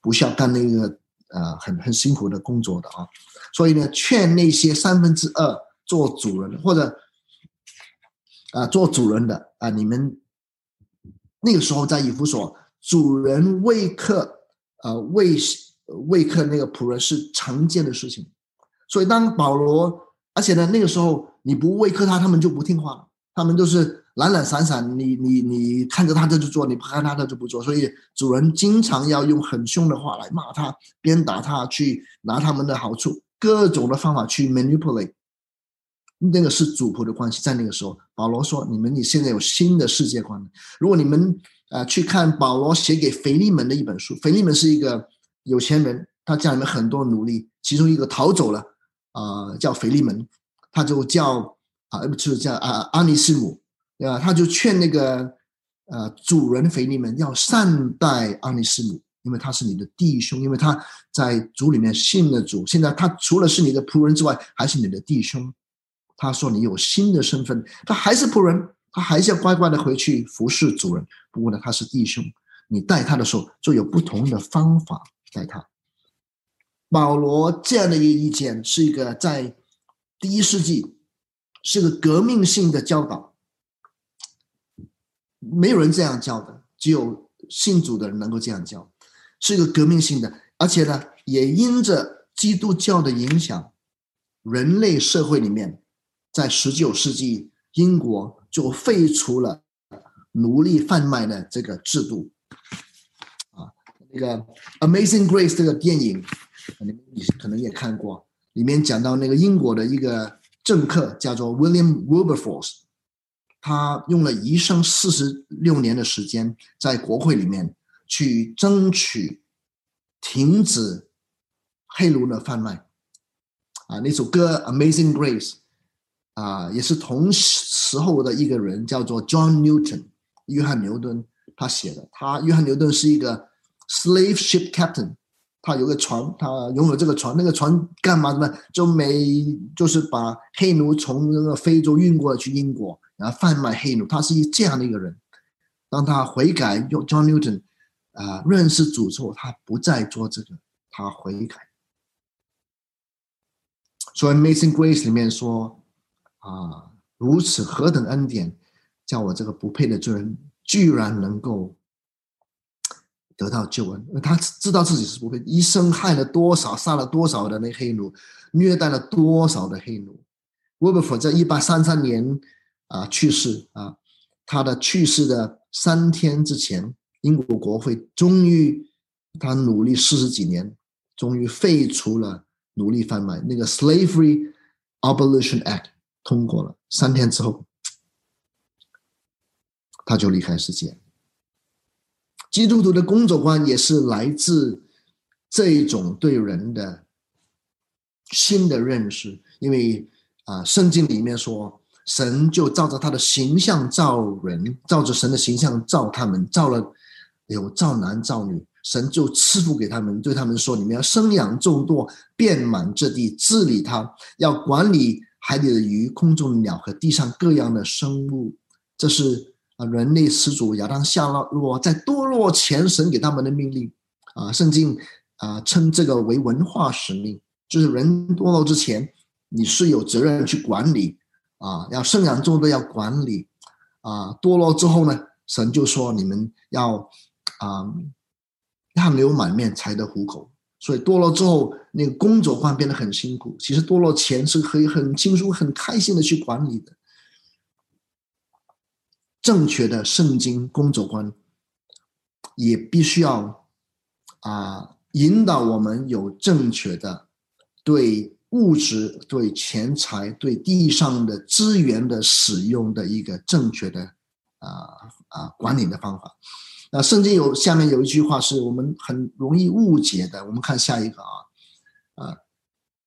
不需要干那个呃很很辛苦的工作的啊。所以呢，劝那些三分之二做主人或者。啊，做主人的啊，你们那个时候在以弗所，主人为客，呃，为为客那个仆人是常见的事情。所以当保罗，而且呢，那个时候你不喂客他，他们就不听话了，他们都是懒懒散散，你你你看着他他就做，你不看他他就不做。所以主人经常要用很凶的话来骂他，鞭打他，去拿他们的好处，各种的方法去 manipulate。那个是主仆的关系，在那个时候，保罗说：“你们你现在有新的世界观。如果你们啊去看保罗写给腓利门的一本书，腓利门是一个有钱人，他家里面很多奴隶，其中一个逃走了，啊，叫腓利门，他就叫啊，不是叫啊阿尼斯姆，对吧？他就劝那个呃主人腓利门要善待阿尼斯姆，因为他是你的弟兄，因为他在主里面信了主，现在他除了是你的仆人之外，还是你的弟兄。”他说：“你有新的身份，他还是仆人，他还是要乖乖的回去服侍主人。不过呢，他是弟兄，你带他的时候就有不同的方法带他。”保罗这样的一个意见是一个在第一世纪是个革命性的教导，没有人这样教的，只有信主的人能够这样教，是一个革命性的，而且呢，也因着基督教的影响，人类社会里面。在十九世纪，英国就废除了奴隶贩卖的这个制度。啊，那个《Amazing Grace》这个电影，你们可能也看过，里面讲到那个英国的一个政客叫做 William Wilberforce，他用了一生四十六年的时间，在国会里面去争取停止黑奴的贩卖。啊，那首歌《Amazing Grace》。啊，也是同时候的一个人，叫做 John Newton，约翰牛顿，他写的。他约翰牛顿是一个 slave ship captain，他有个船，他拥有这个船。那个船干嘛的呢？就每就是把黑奴从那个非洲运过去英国，然后贩卖黑奴。他是一这样的一个人。当他悔改，用 John Newton 啊认识主之后，他不再做这个，他悔改。所以《Amazing Grace》里面说。啊，如此何等恩典，叫我这个不配的罪人，居然能够得到救恩。他知道自己是不配，一生害了多少，杀了多少的那黑奴，虐待了多少的黑奴。沃伯夫在一八三三年啊去世啊，他的去世的三天之前，英国国会终于，他努力四十几年，终于废除了奴隶贩卖那个 Slavery Abolition Act。通过了三天之后，他就离开世界。基督徒的工作观也是来自这一种对人的新的认识，因为啊，圣经里面说，神就照着他的形象造人，照着神的形象造他们，造了有造男造女，神就赐福给他们，对他们说：你们要生养众多，遍满这地，治理它，要管理。海里的鱼、空中的鸟和地上各样的生物，这是啊人类始祖亚当夏洛在堕落前神给他们的命令啊。圣经啊称这个为文化使命，就是人堕落之前你是有责任去管理啊，要生养众多要管理啊。堕落之后呢，神就说你们要啊汗流满面才得糊口。所以堕落之后，那个工作观变得很辛苦。其实堕落前是可以很轻松、很开心的去管理的。正确的圣经工作观，也必须要啊引导我们有正确的对物质、对钱财、对地上的资源的使用的一个正确的啊啊管理的方法。那圣经有下面有一句话是我们很容易误解的，我们看下一个啊，啊，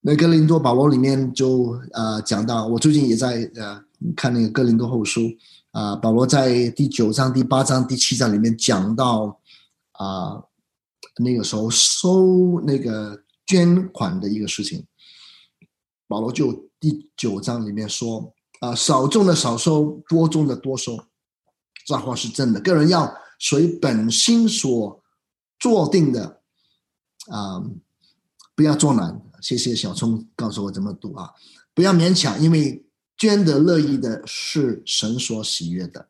那哥林多保罗里面就呃讲到，我最近也在呃看那个哥林多后书啊，保罗在第九章、第八章、第七章里面讲到啊，那个时候收那个捐款的一个事情，保罗就第九章里面说啊，少种的少收，多种的多收，这话是真的，个人要。随本心所做定的啊，不要做难。谢谢小聪告诉我怎么读啊，不要勉强，因为捐得乐意的是神所喜悦的。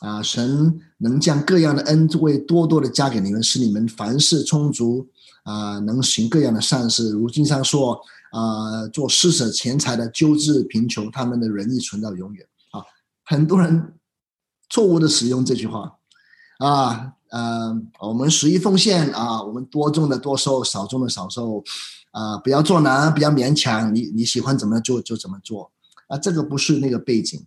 啊，神能将各样的恩惠多多的加给你们，使你们凡事充足，啊，能行各样的善事。如经上说，啊，做施舍钱财的，救治贫穷，他们的仁义存到永远。啊，很多人错误的使用这句话，啊，呃，我们十一奉献啊，我们多种的多收，少种的少收，啊，不要做难，不要勉强，你你喜欢怎么做就怎么做，啊，这个不是那个背景。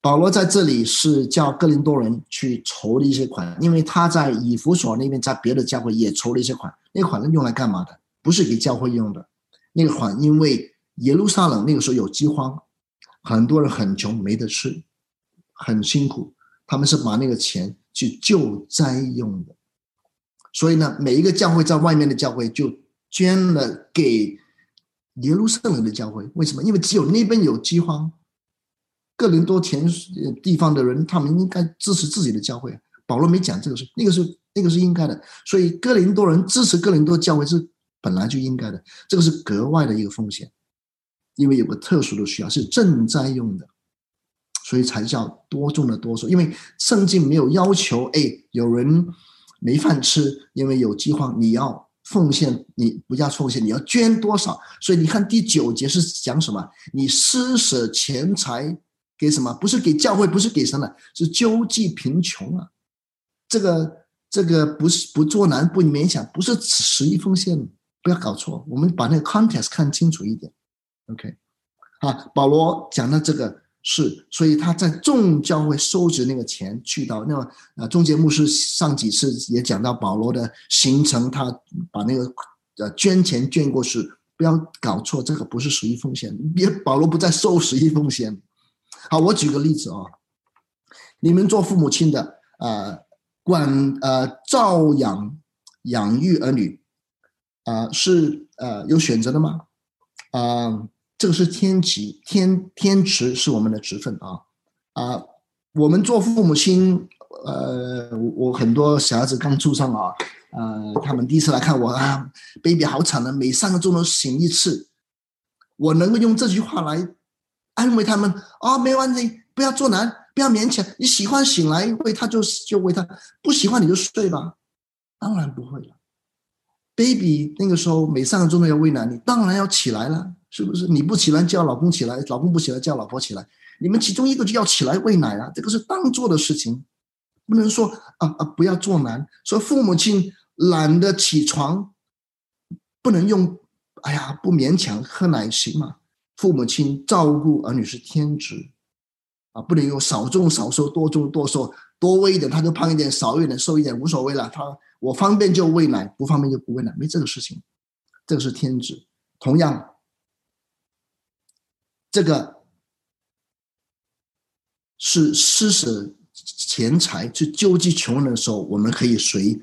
保罗在这里是叫哥林多人去筹了一些款，因为他在以弗所那边，在别的教会也筹了一些款。那款是用来干嘛的？不是给教会用的。那个款因为耶路撒冷那个时候有饥荒，很多人很穷，没得吃，很辛苦。他们是把那个钱去救灾用的。所以呢，每一个教会在外面的教会就捐了给耶路撒冷的教会。为什么？因为只有那边有饥荒。哥林多田地方的人，他们应该支持自己的教会。保罗没讲这个事，那个是那个是应该的。所以哥林多人支持哥林多教会是本来就应该的，这个是格外的一个风险，因为有个特殊的需要是赈灾用的，所以才叫多种的多数。因为圣经没有要求，哎，有人没饭吃，因为有饥荒，你要奉献，你不要奉献，你要捐多少？所以你看第九节是讲什么？你施舍钱财。给什么？不是给教会，不是给神的，是救济贫穷啊！这个这个不是不做难不勉强，不是十一奉献，不要搞错。我们把那个 context 看清楚一点。OK，啊，保罗讲的这个是，所以他在众教会收集那个钱去到那么啊，中节牧师上几次也讲到保罗的行程，他把那个呃捐钱捐过去，不要搞错，这个不是十一奉献，别保罗不再收十一奉献。好，我举个例子啊，你们做父母亲的，呃，管呃照养养育儿女，啊，是呃有选择的吗？啊，这个是天职，天天职是我们的职分啊啊，我们做父母亲，呃，我很多小孩子刚出生啊，呃，他们第一次来看我啊，baby 好惨的，每三个钟头醒一次，我能够用这句话来。安慰他们啊，没关系，不要做难，不要勉强。你喜欢醒来喂他就就喂他，不喜欢你就睡吧。当然不会了，baby 那个时候每三个钟头要喂奶，你当然要起来了，是不是？你不起来叫老公起来，老公不起来叫老婆起来，你们其中一个就要起来喂奶啊，这个是当做的事情，不能说啊啊不要做难。说父母亲懒得起床，不能用，哎呀不勉强喝奶行吗？父母亲照顾儿女是天职，啊，不能用少种少收，多种多收，多喂一点他就胖一点，少一点瘦一点无所谓了。他我方便就喂奶，不方便就不喂奶，没这个事情，这个是天职。同样，这个是施舍钱财去救济穷人的时候，我们可以随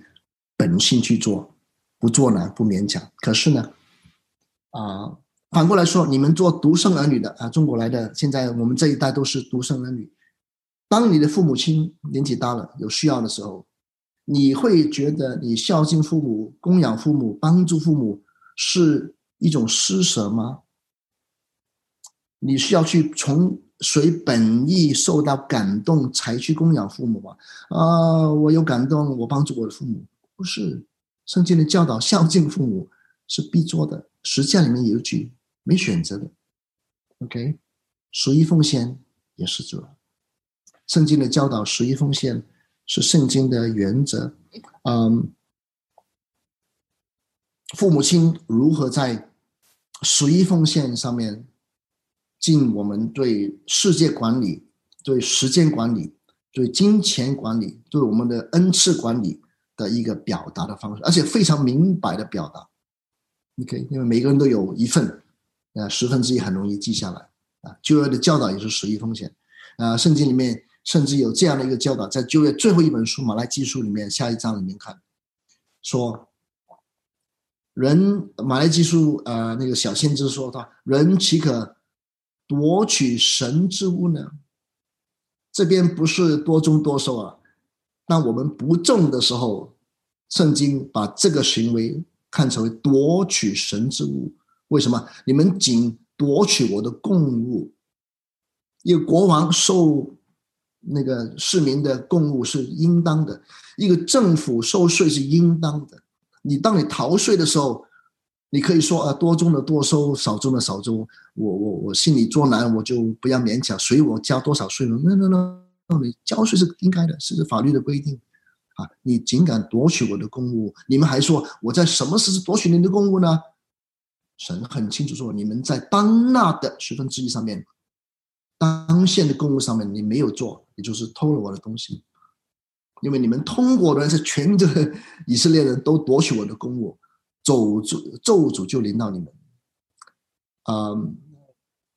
本性去做，不做呢不勉强。可是呢，啊。反过来说，你们做独生儿女的啊，中国来的，现在我们这一代都是独生儿女。当你的父母亲年纪大了，有需要的时候，你会觉得你孝敬父母、供养父母、帮助父母是一种施舍吗？你需要去从随本意受到感动才去供养父母吗？啊，我有感动，我帮助我的父母，不是。圣经的教导，孝敬父母是必做的，实践里面有一句。没选择的，OK，十一奉献也是主。圣经的教导，十一奉献是圣经的原则。嗯，父母亲如何在十一奉献上面尽我们对世界管理、对时间管理、对金钱管理、对我们的恩赐管理的一个表达的方式，而且非常明白的表达。OK，因为每个人都有一份。呃，十分之一很容易记下来啊。就业的教导也是十一风险，啊，圣经里面甚至有这样的一个教导，在就业最后一本书《马来记书》里面下一章里面看，说人马来记书呃那个小先知说他人岂可夺取神之物呢？这边不是多种多收啊，当我们不种的时候，圣经把这个行为看成为夺取神之物。为什么你们仅夺取我的供物，一个国王受那个市民的贡物是应当的，一个政府收税是应当的。你当你逃税的时候，你可以说啊，多种的多收，少种的少收。我我我心里作难，我就不要勉强，随我交多少税了。那那那，你交税是应该的，是法律的规定。啊，你竟敢夺取我的公物，你们还说我在什么时候夺取你的公物呢？神很清楚说，你们在当纳的十分之一上面，当现的公物上面，你没有做，也就是偷了我的东西。因为你们通过的是全 以色列人都夺取我的公物，咒诅咒诅就临到你们。啊，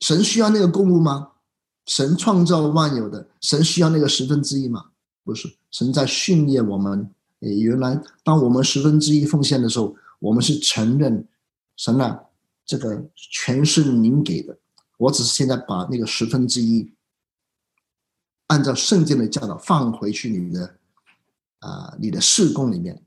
神需要那个公物吗？神创造万有的，神需要那个十分之一吗？不是，神在训练我们。原来当我们十分之一奉献的时候，我们是承认神啊，这个全是您给的，我只是现在把那个十分之一按照圣经的教导放回去你的。啊，你的事工里面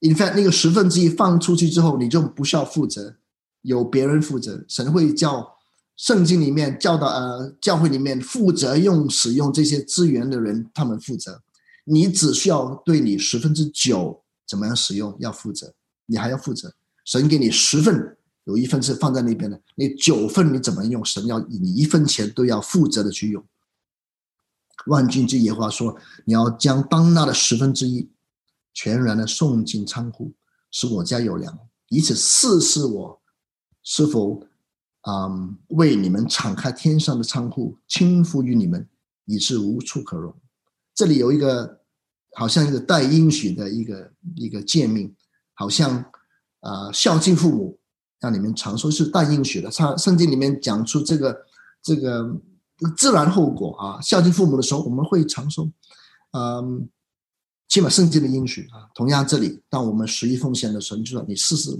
，in fact，那个十分之一放出去之后，你就不需要负责，由别人负责。神会叫圣经里面教导呃教会里面负责用使用这些资源的人，他们负责。你只需要对你十分之九怎么样使用要负责，你还要负责。神给你十份，有一份是放在那边的，那九份你怎么用？神要你一分钱都要负责的去用。万军之耶和华说：“你要将当纳的十分之一，全然的送进仓库，使我家有粮，以此试试我是否，嗯，为你们敞开天上的仓库，倾覆于你们，以致无处可容。”这里有一个好像一个带应许的一个一个诫命，好像啊孝敬父母，让你们常说是带应许的。他圣经里面讲出这个这个。自然后果啊！孝敬父母的时候，我们会长寿。嗯，起码圣经的应许啊。同样，这里当我们十一奉献的时候，就说你试试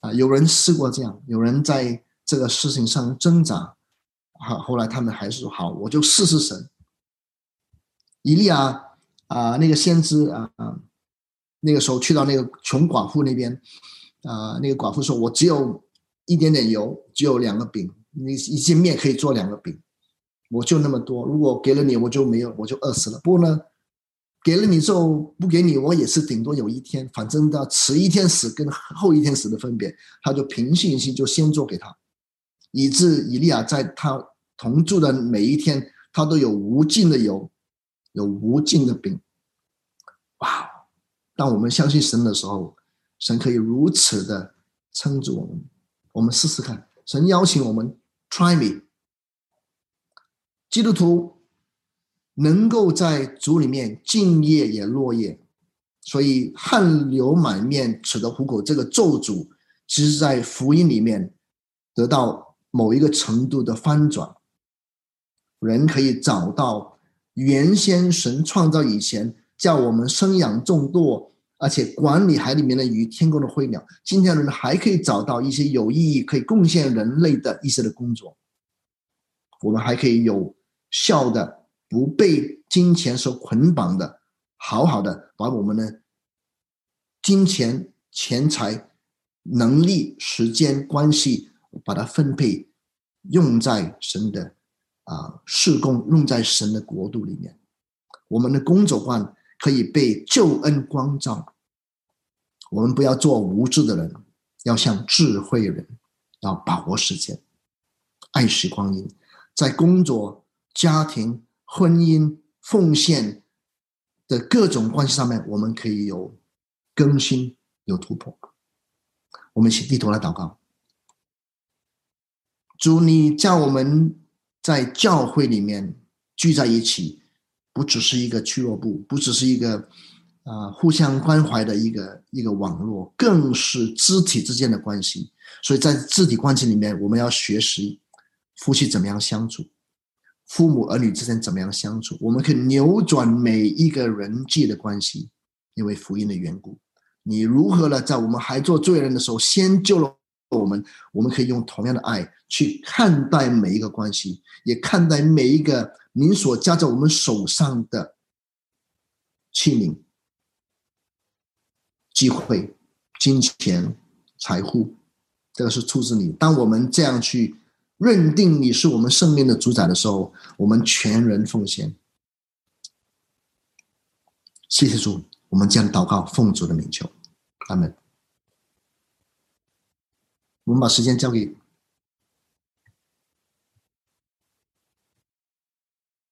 啊。有人试过这样，有人在这个事情上挣扎，好，后来他们还是说好，我就试试神。以利亚啊，那个先知啊，那个时候去到那个穷寡妇那边啊，那个寡妇说：“我只有一点点油，只有两个饼，你一斤面可以做两个饼。”我就那么多，如果给了你，我就没有，我就饿死了。不过呢，给了你之后不给你，我也是顶多有一天，反正到迟一天死跟后一天死的分别，他就凭信心就先做给他，以致以利亚在他同住的每一天，他都有无尽的油，有无尽的饼。哇！当我们相信神的时候，神可以如此的撑住我们。我们试试看，神邀请我们，try me。基督徒能够在主里面敬业也落叶，所以汗流满面吃得虎口这个咒诅，其实在福音里面得到某一个程度的翻转。人可以找到原先神创造以前叫我们生养众多，而且管理海里面的鱼、天空的飞鸟。今天人还可以找到一些有意义、可以贡献人类的一些的工作。我们还可以有。效的不被金钱所捆绑的，好好的把我们的金钱、钱财、能力、时间、关系，把它分配用在神的啊事工，用在神的国度里面。我们的工作观可以被救恩光照。我们不要做无知的人，要像智慧人，要把握时间，爱惜光阴，在工作。家庭、婚姻、奉献的各种关系上面，我们可以有更新、有突破。我们一起低头来祷告，主，你叫我们在教会里面聚在一起，不只是一个俱乐部，不只是一个啊互相关怀的一个一个网络，更是肢体之间的关系。所以在肢体关系里面，我们要学习夫妻怎么样相处。父母儿女之间怎么样相处？我们可以扭转每一个人际的关系，因为福音的缘故。你如何呢？在我们还做罪人的时候，先救了我们。我们可以用同样的爱去看待每一个关系，也看待每一个您所加在我们手上的器皿、机会、金钱、财富。这个是出自你。当我们这样去。认定你是我们生命的主宰的时候，我们全人奉献。谢谢主，我们将祷告奉主的名求，阿门。我们把时间交给。